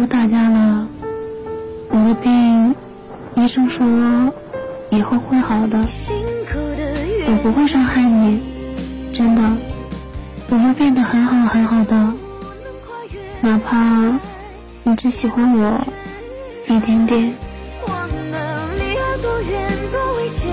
我打架了我的病医生说以后会好的。我不会伤害你真的。我会变得很好很好的。哪怕你只喜欢我一点点。忘了离多远多危险